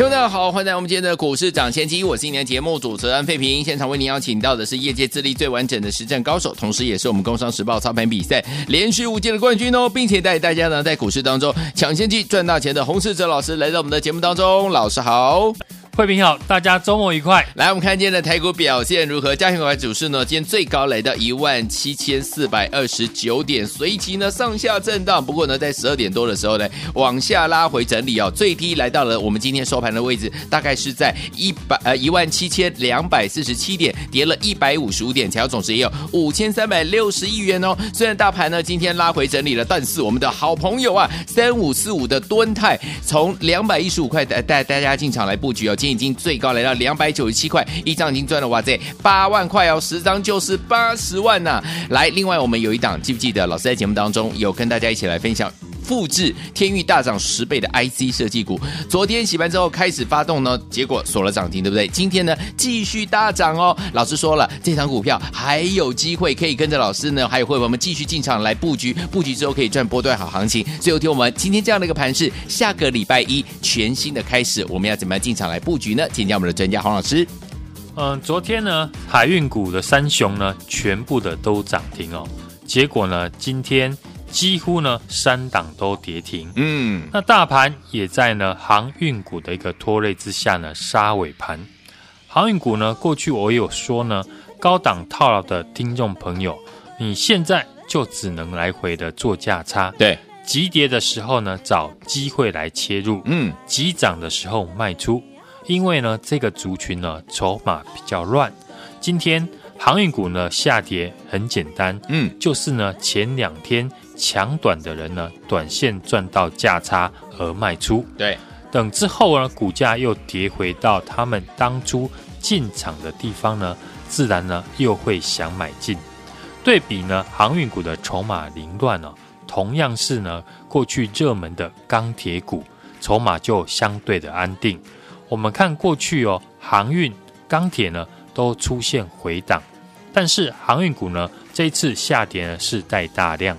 听众大家好，欢迎来到我们今天的股市抢先机，我是今天节目主持人费平。现场为您邀请到的是业界资历最完整的实战高手，同时也是我们工商时报操盘比赛连续五届的冠军哦，并且带大家呢在股市当中抢先机赚大钱的洪世哲老师来到我们的节目当中，老师好。慧平好，大家周末愉快。来，我们看今天的台股表现如何？加权股价指数呢？今天最高来到一万七千四百二十九点，随即呢上下震荡。不过呢，在十二点多的时候呢，往下拉回整理哦，最低来到了我们今天收盘的位置，大概是在一百呃一万七千两百四十七点，跌了一百五十五点，成交总值也有五千三百六十亿元哦。虽然大盘呢今天拉回整理了，但是我们的好朋友啊，三五四五的敦泰从两百一十五块带带大家进场来布局哦，今已经最高来到两百九十七块，一张已经赚了哇塞八万块哦，十张就是八十万呐、来，另外我们有一档，记不记得？老师在节目当中有跟大家一起来分享。复制天域大涨十倍的 IC 设计股？昨天洗盘之后开始发动呢，结果锁了涨停，对不对？今天呢继续大涨哦。老师说了，这档股票还有机会可以跟着老师呢，还有会员们继续进场来布局，布局之后可以赚波段好行情。最后听我们今天这样的一个盘势，下个礼拜一全新的开始，我们要怎么样进场来布局呢？请教我们的专家黄老师。嗯，昨天呢，海运股的三雄呢，全部的都涨停哦。结果呢，今天几乎呢三档都跌停。嗯，那大盘也在呢航运股的一个拖累之下呢杀尾盘。航运股呢，过去我有说呢，高档套牢的听众朋友，你现在就只能来回的做价差。对，急跌的时候呢，找机会来切入。嗯，急涨的时候卖出。因为呢，这个族群呢筹码比较乱。今天航运股呢下跌很简单，嗯，就是呢前两天抢短的人呢短线赚到价差而卖出。对，等之后呢股价又跌回到他们当初进场的地方呢，自然呢又会想买进。对比呢航运股的筹码凌乱呢，同样是呢过去热门的钢铁股筹码就相对的安定。我们看过去哦，航运、钢铁呢都出现回档，但是航运股呢这一次下跌呢是带大量，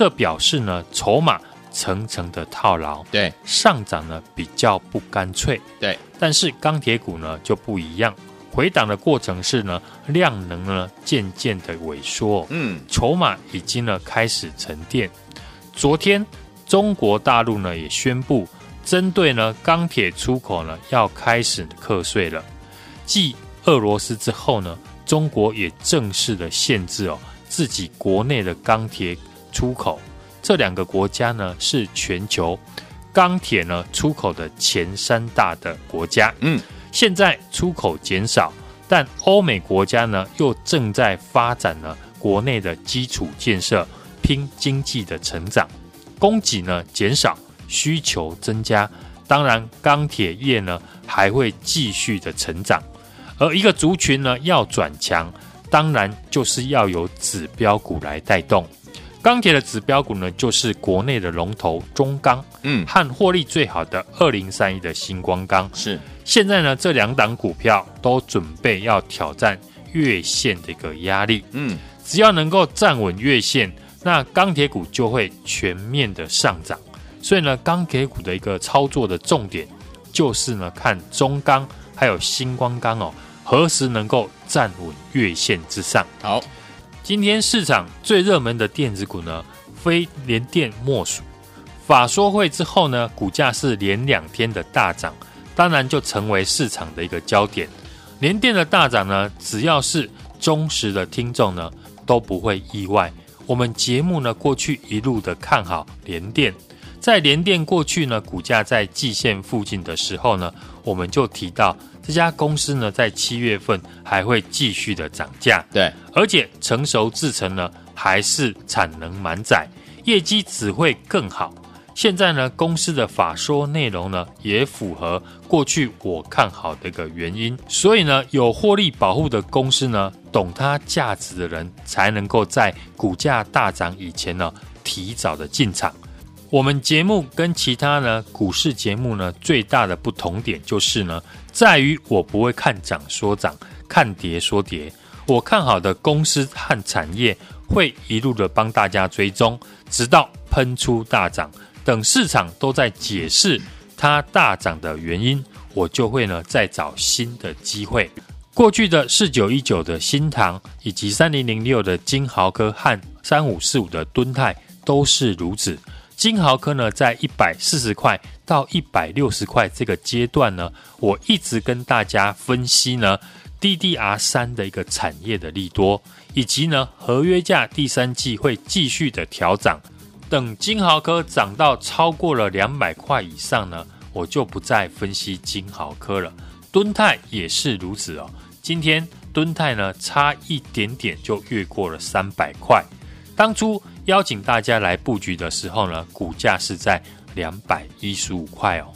这表示呢筹码层层的套牢，对，上涨呢比较不干脆，对，但是钢铁股呢就不一样，回档的过程是呢量能呢渐渐的萎缩，嗯，筹码已经呢开始沉淀。昨天中国大陆呢也宣布。针对呢钢铁出口呢要开始课税了，继俄罗斯之后呢，中国也正式的限制哦自己国内的钢铁出口。这两个国家呢是全球钢铁呢出口的前三大的国家。嗯，现在出口减少，但欧美国家呢又正在发展呢国内的基础建设，拼经济的成长，供给呢减少。需求增加，当然钢铁业呢还会继续的成长，而一个族群呢要转强，当然就是要有指标股来带动。钢铁的指标股呢就是国内的龙头中钢，嗯，和获利最好的二零三一的新光钢是。现在呢这两档股票都准备要挑战月线的一个压力，嗯，只要能够站稳月线，那钢铁股就会全面的上涨。所以呢，钢铁股的一个操作的重点，就是呢，看中钢还有新光钢哦，何时能够站稳月线之上。好，今天市场最热门的电子股呢，非联电莫属。法说会之后呢，股价是连两天的大涨，当然就成为市场的一个焦点。联电的大涨呢，只要是忠实的听众呢，都不会意外。我们节目呢，过去一路的看好联电。在联电过去呢，股价在季线附近的时候呢，我们就提到这家公司呢，在七月份还会继续的涨价，对，而且成熟制程呢还是产能满载，业绩只会更好。现在呢，公司的法说内容呢也符合过去我看好的一个原因，所以呢，有获利保护的公司呢，懂它价值的人才能够在股价大涨以前呢，提早的进场。我们节目跟其他呢股市节目呢最大的不同点就是呢，在于我不会看涨说涨，看跌说跌。我看好的公司和产业会一路的帮大家追踪，直到喷出大涨。等市场都在解释它大涨的原因，我就会呢再找新的机会。过去的四九一九的新唐，以及三零零六的金豪科和三五四五的敦泰都是如此。金豪科呢，在一百四十块到一百六十块这个阶段呢，我一直跟大家分析呢，DDR 三的一个产业的利多，以及呢合约价第三季会继续的调涨。等金豪科涨到超过了两百块以上呢，我就不再分析金豪科了。敦泰也是如此哦。今天敦泰呢，差一点点就越过了三百块。当初。邀请大家来布局的时候呢，股价是在两百一十五块哦。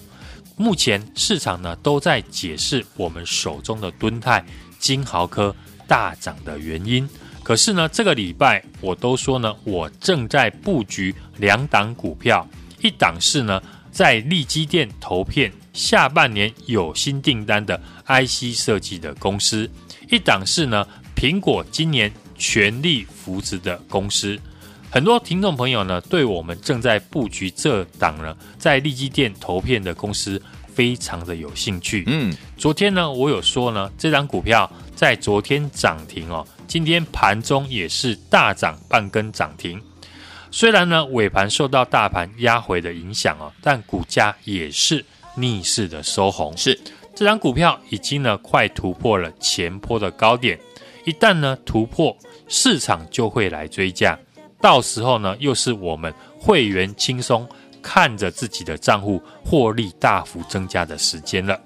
目前市场呢都在解释我们手中的敦泰、金豪科大涨的原因。可是呢，这个礼拜我都说呢，我正在布局两档股票，一档是呢在力积电投片下半年有新订单的 IC 设计的公司，一档是呢苹果今年全力扶持的公司。很多听众朋友呢，对我们正在布局这档呢，在利基店投片的公司非常的有兴趣。嗯，昨天呢，我有说呢，这档股票在昨天涨停哦，今天盘中也是大涨半根涨停。虽然呢，尾盘受到大盘压回的影响哦，但股价也是逆势的收红。是，这张股票已经呢，快突破了前坡的高点，一旦呢突破，市场就会来追价。到时候呢，又是我们会员轻松看着自己的账户获利大幅增加的时间了。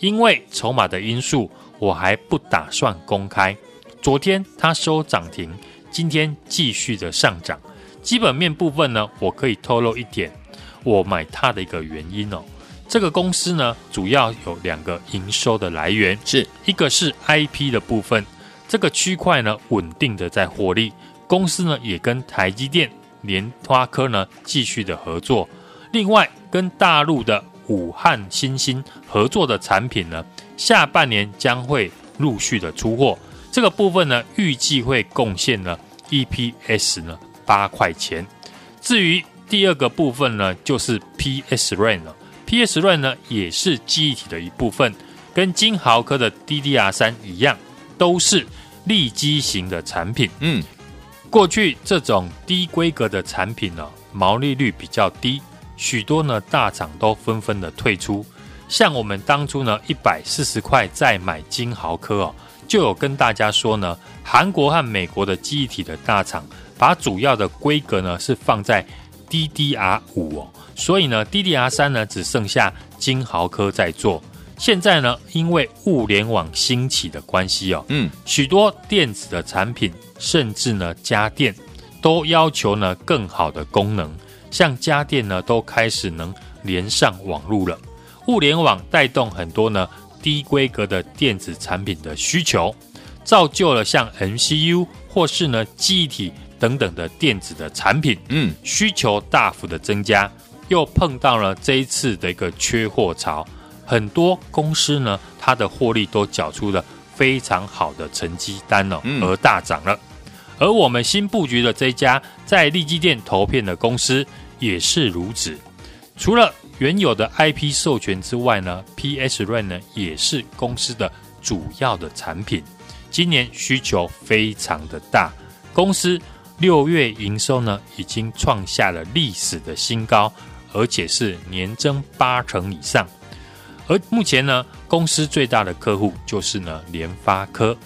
因为筹码的因素，我还不打算公开。昨天它收涨停，今天继续的上涨。基本面部分呢，我可以透露一点，我买它的一个原因哦。这个公司呢，主要有两个营收的来源，是一个是 IP 的部分，这个区块呢，稳定的在获利。公司呢也跟台积电、联发科呢继续的合作，另外跟大陆的武汉新兴合作的产品呢，下半年将会陆续的出货。这个部分呢，预计会贡献呢 EPS 呢八块钱。至于第二个部分呢，就是 PSRAM 了，PSRAM 呢也是记忆体的一部分，跟金豪科的 DDR 三一样，都是立基型的产品。嗯。过去这种低规格的产品呢，毛利率比较低，许多呢大厂都纷纷的退出。像我们当初呢一百四十块再买金豪科哦，就有跟大家说呢，韩国和美国的记忆体的大厂把主要的规格呢是放在 DDR 五哦，所以呢 DDR 三呢只剩下金豪科在做。现在呢，因为物联网兴起的关系哦，嗯，许多电子的产品，甚至呢家电，都要求呢更好的功能。像家电呢，都开始能连上网络了。物联网带动很多呢低规格的电子产品的需求，造就了像 MCU 或是呢记忆体等等的电子的产品，嗯，需求大幅的增加，又碰到了这一次的一个缺货潮。很多公司呢，它的获利都缴出了非常好的成绩单哦，而大涨了。而我们新布局的这家在利基店投片的公司也是如此。除了原有的 IP 授权之外呢，PS r a n 呢也是公司的主要的产品。今年需求非常的大，公司六月营收呢已经创下了历史的新高，而且是年增八成以上。而目前呢，公司最大的客户就是呢联发科。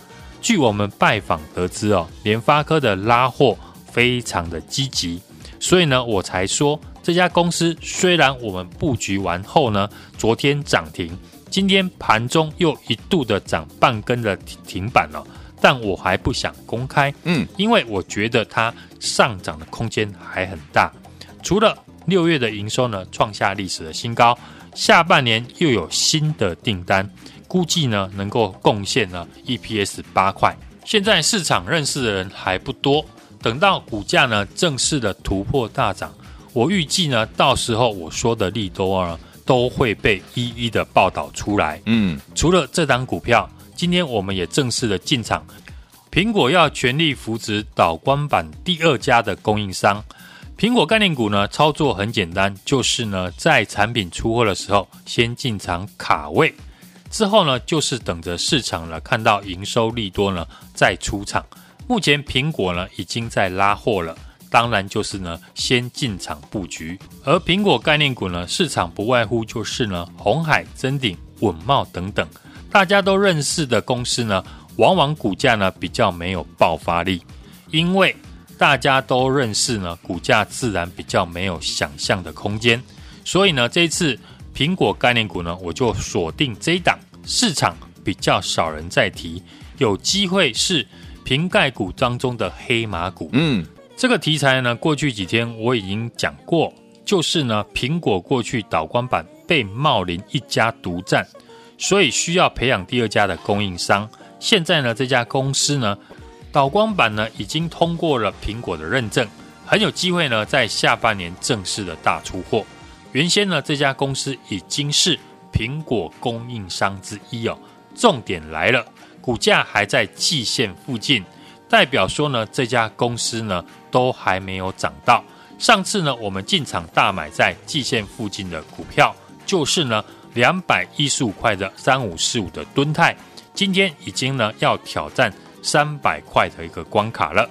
据我们拜访得知哦，联发科的拉货非常的积极，所以呢，我才说这家公司虽然我们布局完后呢，昨天涨停，今天盘中又一度的涨半根的停板了，但我还不想公开，嗯，因为我觉得它上涨的空间还很大。除了六月的营收呢，创下历史的新高。下半年又有新的订单，估计呢能够贡献呢 EPS 八块，现在市场认识的人还不多，等到股价呢正式的突破大涨，我预计呢到时候我说的利多啊都会被一一的报道出来。嗯，除了这档股票，今天我们也正式的进场，苹果要全力扶植导光板第二家的供应商。苹果概念股呢操作很简单，就是呢在产品出货的时候先进场卡位。之后呢，就是等着市场呢看到营收利多呢再出场。目前苹果呢已经在拉货了，当然就是呢先进场布局。而苹果概念股呢，市场不外乎就是呢红海、臻鼎、稳茂等等，大家都认识的公司呢，往往股价呢比较没有爆发力，因为大家都认识呢，股价自然比较没有想象的空间。所以呢，这次。苹果概念股呢，我就锁定这一档，市场比较少人在提，有机会是瓶盖股当中的黑马股。嗯，这个题材呢，过去几天我已经讲过，就是呢，苹果过去导光板被茂林一家独占，所以需要培养第二家的供应商。现在呢，这家公司呢，导光板呢已经通过了苹果的认证，很有机会呢，在下半年正式的大出货。原先呢，这家公司已经是苹果供应商之一哦。重点来了，股价还在季线附近，代表说呢，这家公司呢都还没有涨到。上次呢，我们进场大买在季线附近的股票，就是呢两百一十五块的三五四五的敦泰，今天已经呢要挑战三百块的一个关卡了。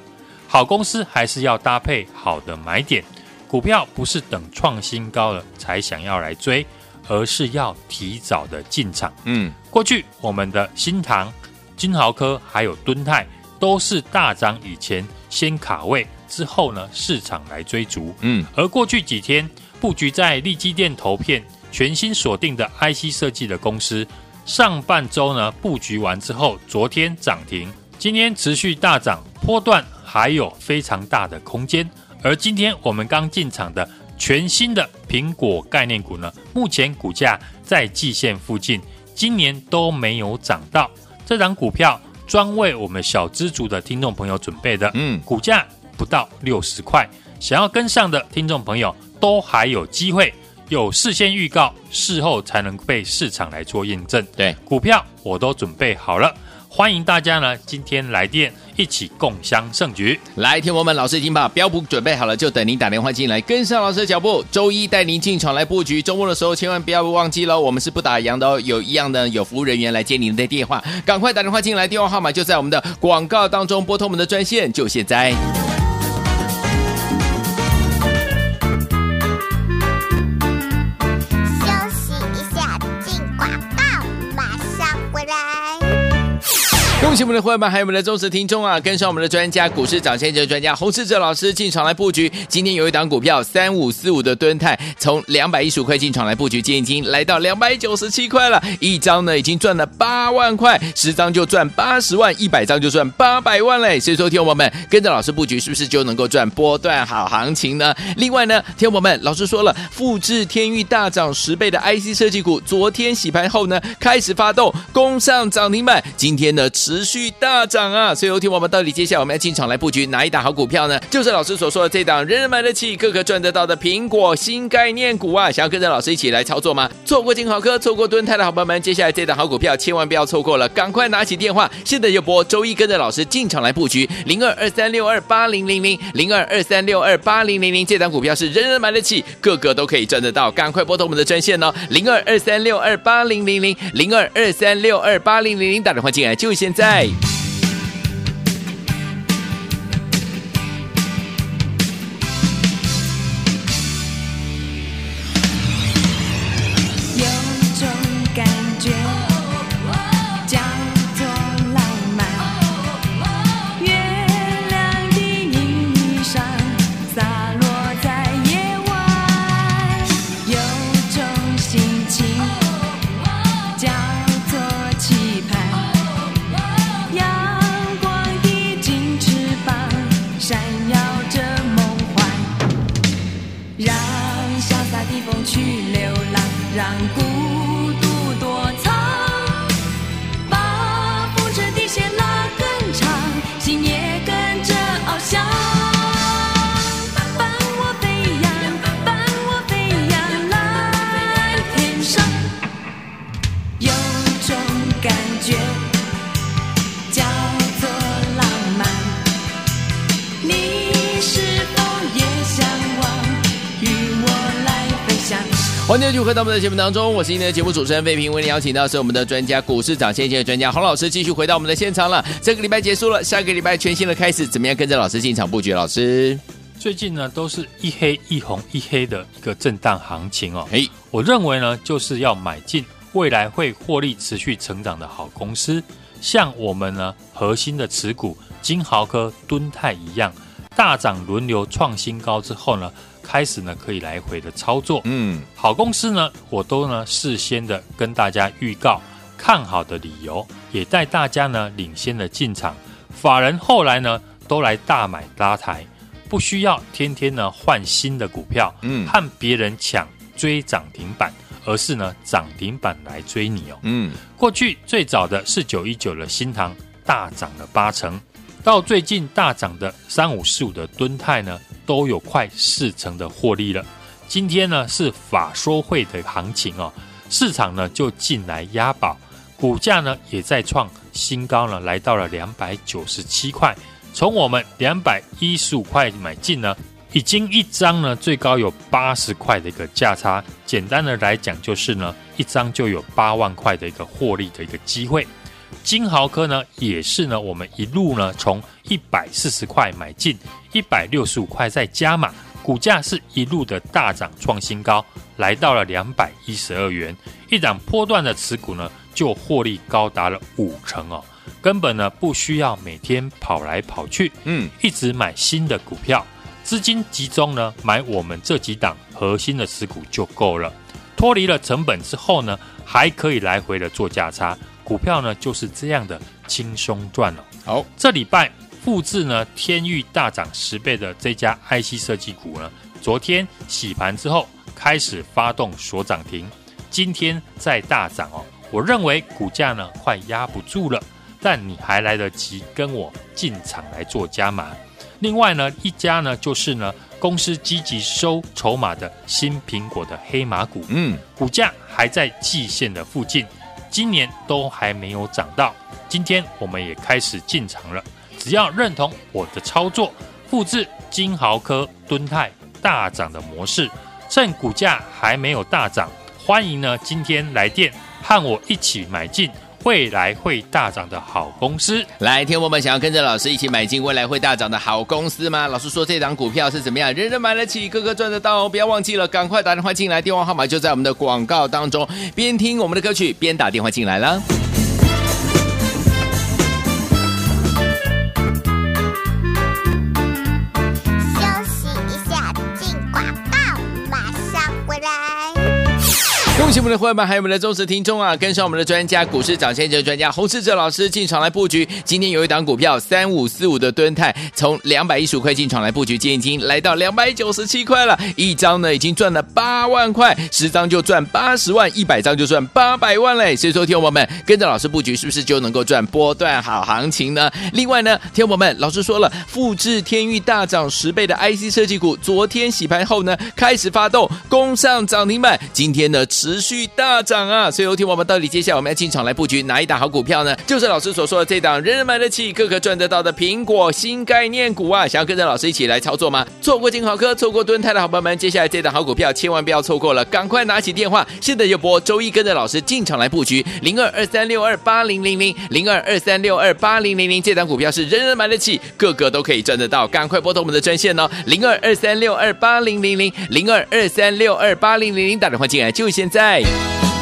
好公司还是要搭配好的买点。股票不是等创新高了才想要来追，而是要提早的进场。嗯，过去我们的新塘、金豪科还有敦泰都是大涨以前先卡位，之后呢市场来追逐。嗯，而过去几天布局在利基电投片全新锁定的 IC 设计的公司，上半周呢布局完之后，昨天涨停，今天持续大涨，波段还有非常大的空间。而今天我们刚进场的全新的苹果概念股呢，目前股价在季线附近，今年都没有涨到。这档股票专为我们小资族的听众朋友准备的，嗯，股价不到六十块，想要跟上的听众朋友都还有机会，有事先预告，事后才能被市场来做验证。对，股票我都准备好了。欢迎大家呢，今天来电一起共襄盛举。来，听我们老师已经把标普准备好了，就等您打电话进来，跟上老师的脚步。周一带您进场来布局，周末的时候千万不要忘记了，我们是不打烊的哦。有一样的有服务人员来接您的电话，赶快打电话进来，电话号码就在我们的广告当中，拨通我们的专线，就现在。恭喜我们的伙伴们，还有我们的忠实听众啊！跟上我们的专家，股市涨先机的专家洪世哲老师进场来布局。今天有一档股票三五四五的敦泰，从两百一十五块进场来布局，今天已经来到两百九十七块了。一张呢已经赚了八万块，十张就赚八十万，一百张就赚八百万嘞！所以说，听我们跟着老师布局，是不是就能够赚波段好行情呢？另外呢，听我们老师说了，复制天域大涨十倍的 IC 设计股，昨天洗盘后呢开始发动，攻上涨停板，今天呢持。续大涨啊！所以，有听我们到底接下来我们要进场来布局哪一档好股票呢？就是老师所说的这档人人买得起、个个赚得到的苹果新概念股啊！想要跟着老师一起来操作吗？错过金豪科、错过敦泰的好朋友们，接下来这档好股票千万不要错过了，赶快拿起电话，现在就拨周一跟着老师进场来布局零二二三六二八零零零零二二三六二八零零零，这档股票是人人买得起、个个都可以赚得到，赶快拨通我们的专线哦，零二二三六二八零零零零二二三六二八零零零，打电话进来就现在。在。欢迎继续回到我们的节目当中，我是今天的节目主持人费平，为您邀请到是我们的专家股市涨先机的专家洪老师，继续回到我们的现场了。这个礼拜结束了，下个礼拜全新的开始，怎么样跟着老师进场布局？老师，最近呢都是一黑一红一黑的一个震荡行情哦。哎，我认为呢就是要买进未来会获利持续成长的好公司，像我们呢核心的持股金豪科、敦泰一样，大涨轮流创新高之后呢。开始呢，可以来回的操作。嗯，好公司呢，我都呢事先的跟大家预告看好的理由，也带大家呢领先的进场。法人后来呢都来大买拉抬，不需要天天呢换新的股票，嗯，和别人抢追涨停板，而是呢涨停板来追你哦。嗯，过去最早的是九一九的新塘大涨了八成，到最近大涨的三五四五的敦泰呢。都有快四成的获利了。今天呢是法说会的行情哦，市场呢就进来押宝，股价呢也在创新高呢，来到了两百九十七块。从我们两百一十五块买进呢，已经一张呢最高有八十块的一个价差。简单的来讲，就是呢一张就有八万块的一个获利的一个机会。金豪科呢也是呢，我们一路呢从一百四十块买进。一百六十五块再加码，股价是一路的大涨创新高，来到了两百一十二元。一档波段的持股呢，就获利高达了五成哦，根本呢不需要每天跑来跑去，嗯，一直买新的股票，资金集中呢买我们这几档核心的持股就够了。脱离了成本之后呢，还可以来回的做价差，股票呢就是这样的轻松赚了。好，这礼拜。复制呢，天域大涨十倍的这家 IC 设计股呢，昨天洗盘之后开始发动所涨停，今天再大涨哦。我认为股价呢快压不住了，但你还来得及跟我进场来做加码。另外呢，一家呢就是呢公司积极收筹码的新苹果的黑马股，嗯，股价还在季线的附近，今年都还没有涨到，今天我们也开始进场了。只要认同我的操作，复制金豪科、敦泰大涨的模式，趁股价还没有大涨，欢迎呢今天来电和我一起买进未来会大涨的好公司。来，天我们想要跟着老师一起买进未来会大涨的好公司吗？老师说这档股票是怎么样？人人买得起，个个赚得到哦！不要忘记了，赶快打电话进来，电话号码就在我们的广告当中。边听我们的歌曲，边打电话进来了。恭喜我们的伙伴们，还有我们的忠实听众啊！跟上我们的专家，股市涨先机专家洪士哲老师进场来布局。今天有一档股票三五四五的敦泰，从两百一十五块进场来布局，今天已经来到两百九十七块了。一张呢已经赚了八万块，十张就赚八十万，一百张就赚八百万嘞！所以说，听我们跟着老师布局，是不是就能够赚波段好行情呢？另外呢，听我们老师说了，复制天域大涨十倍的 IC 设计股，昨天洗盘后呢开始发动攻上涨停板，今天呢持。续大涨啊！所以有听我们到底接下来我们要进场来布局哪一档好股票呢？就是老师所说的这档人人买得起、个个赚得到的苹果新概念股啊！想要跟着老师一起来操作吗？错过金豪科、错过敦泰的好朋友们，接下来这档好股票千万不要错过了，赶快拿起电话，现在就拨周一跟着老师进场来布局零二二三六二八零零零零二二三六二八零零零这档股票是人人买得起、个个都可以赚得到，赶快拨通我们的专线哦，零二二三六二八零零零零二二三六二八零零零打电话进来就现在。在。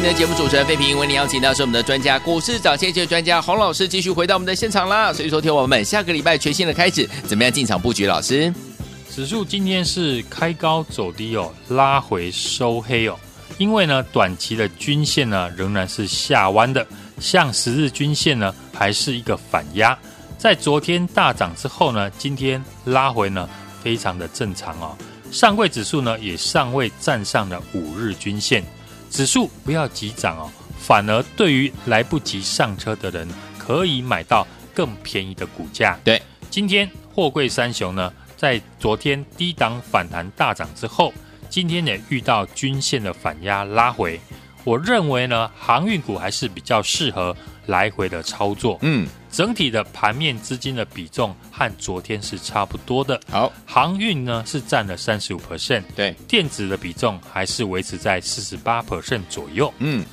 您的节目主持人费平，为您邀请到是我们的专家，股市早先机专家洪老师，继续回到我们的现场啦。所以说，听我们下个礼拜全新的开始，怎么样进场布局？老师，指数今天是开高走低哦，拉回收黑哦，因为呢，短期的均线呢仍然是下弯的，像十日均线呢还是一个反压，在昨天大涨之后呢，今天拉回呢非常的正常哦。上柜指数呢也尚未站上了五日均线，指数不要急涨哦，反而对于来不及上车的人，可以买到更便宜的股价。对，今天货柜三雄呢，在昨天低档反弹大涨之后，今天也遇到均线的反压拉回。我认为呢，航运股还是比较适合来回的操作。嗯。整体的盘面资金的比重和昨天是差不多的。好，航运呢是占了三十五 percent，对，电子的比重还是维持在四十八 percent 左右。嗯，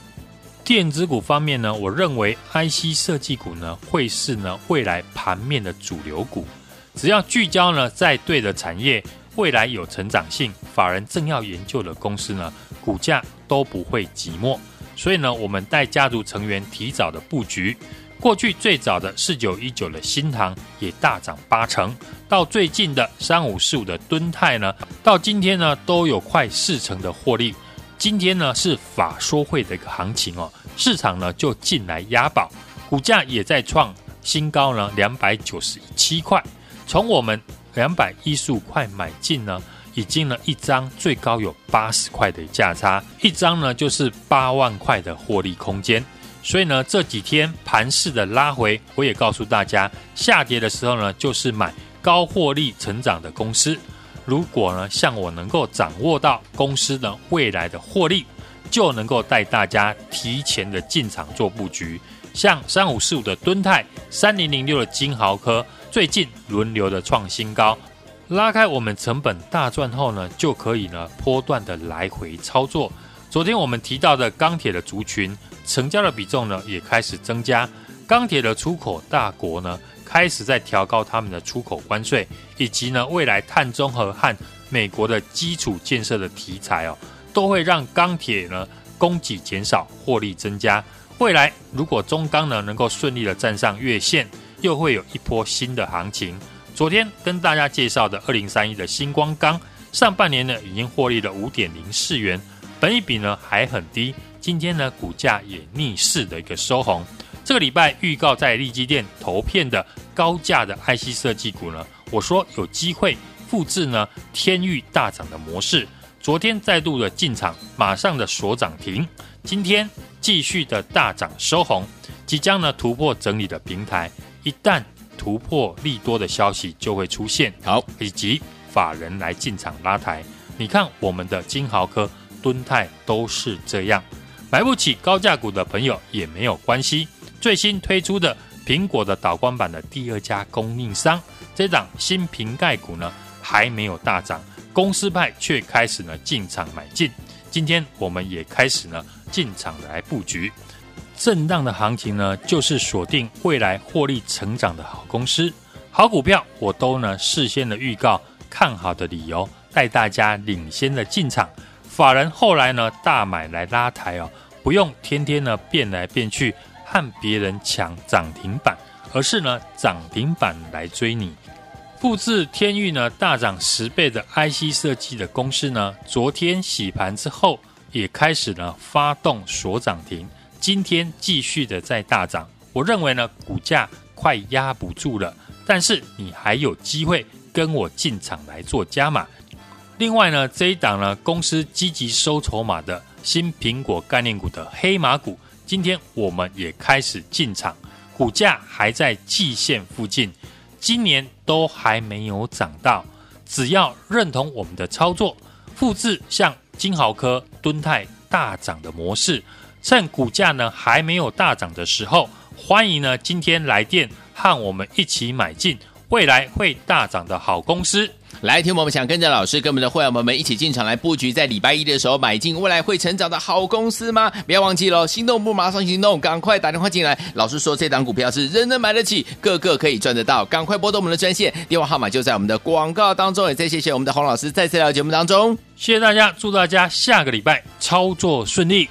电子股方面呢，我认为 IC 设计股呢会是呢未来盘面的主流股，只要聚焦呢在对的产业，未来有成长性，法人正要研究的公司呢，股价都不会寂寞。所以呢，我们带家族成员提早的布局。过去最早的四九一九的新唐也大涨八成，到最近的三五四五的敦泰呢，到今天呢都有快四成的获利。今天呢是法说会的一个行情哦，市场呢就进来押宝，股价也在创新高呢，两百九十七块。从我们两百一十五块买进呢，已经呢一张最高有八十块的价差，一张呢就是八万块的获利空间。所以呢，这几天盘势的拉回，我也告诉大家，下跌的时候呢，就是买高获利成长的公司。如果呢，像我能够掌握到公司的未来的获利，就能够带大家提前的进场做布局。像三五四五的敦泰，三零零六的金豪科，最近轮流的创新高，拉开我们成本大赚后呢，就可以呢，波段的来回操作。昨天我们提到的钢铁的族群。成交的比重呢也开始增加，钢铁的出口大国呢开始在调高他们的出口关税，以及呢未来碳中和和美国的基础建设的题材哦，都会让钢铁呢供给减少，获利增加。未来如果中钢呢能够顺利的站上月线，又会有一波新的行情。昨天跟大家介绍的二零三一的新光钢，上半年呢已经获利了五点零四元，本益比呢还很低。今天呢，股价也逆势的一个收红。这个礼拜预告在利基店投片的高价的 IC 设计股呢，我说有机会复制呢天域大涨的模式。昨天再度的进场，马上的锁涨停。今天继续的大涨收红，即将呢突破整理的平台。一旦突破利多的消息就会出现，好，以及法人来进场拉抬。你看我们的金豪科、敦泰都是这样。买不起高价股的朋友也没有关系。最新推出的苹果的导光板的第二家供应商，这档新瓶盖股呢还没有大涨，公司派却开始呢进场买进。今天我们也开始呢进场来布局。震荡的行情呢，就是锁定未来获利成长的好公司、好股票，我都呢事先的预告看好的理由，带大家领先的进场。法人后来呢大买来拉抬哦，不用天天呢变来变去和别人抢涨停板，而是呢涨停板来追你。复制天域呢大涨十倍的 IC 设计的公司呢，昨天洗盘之后也开始呢发动锁涨停，今天继续的在大涨。我认为呢股价快压不住了，但是你还有机会跟我进场来做加码。另外呢，这一档呢，公司积极收筹码的新苹果概念股的黑马股，今天我们也开始进场，股价还在季线附近，今年都还没有涨到。只要认同我们的操作，复制像金豪科、敦泰大涨的模式，趁股价呢还没有大涨的时候，欢迎呢今天来电和我们一起买进未来会大涨的好公司。来，听我们想跟着老师跟我们的会员朋友们一起进场来布局，在礼拜一的时候买进未来会成长的好公司吗？不要忘记喽，心动不马上行动，赶快打电话进来。老师说这档股票是人人买得起，个个可以赚得到，赶快拨动我们的专线，电话号码就在我们的广告当中。也再谢谢我们的洪老师再次来到节目当中，谢谢大家，祝大家下个礼拜操作顺利。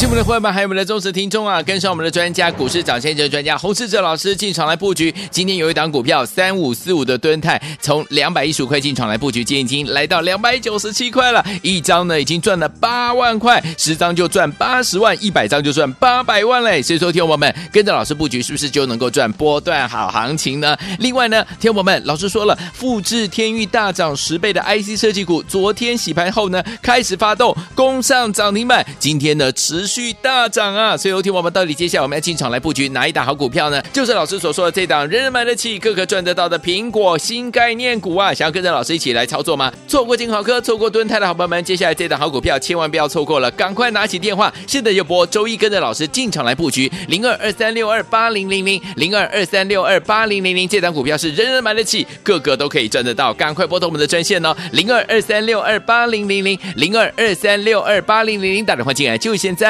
恭喜我们的伙伴们，还有我们的忠实听众啊！跟上我们的专家，股市涨先机专家洪世哲老师进场来布局。今天有一档股票三五四五的敦泰，从两百一十五块进场来布局，今天已经来到两百九十七块了。一张呢已经赚了八万块，十张就赚八十万，一百张就赚八百万嘞！所以说，听我们跟着老师布局，是不是就能够赚波段好行情呢？另外呢，听我们老师说了，复制天域大涨十倍的 IC 设计股，昨天洗盘后呢开始发动，攻上涨停板，今天呢持。续大涨啊！所以有听我们到底接下来我们要进场来布局哪一档好股票呢？就是老师所说的这档人人买得起、个个赚得到的苹果新概念股啊！想要跟着老师一起来操作吗？错过金豪科、错过敦泰的好朋友们，接下来这档好股票千万不要错过了，赶快拿起电话，现在就拨周一跟着老师进场来布局零二二三六二八零零零零二二三六二八零零零，这档股票是人人买得起、个个都可以赚得到，赶快拨通我们的专线哦，零二二三六二八零零零零二二三六二八零零零，打电话进来就现在。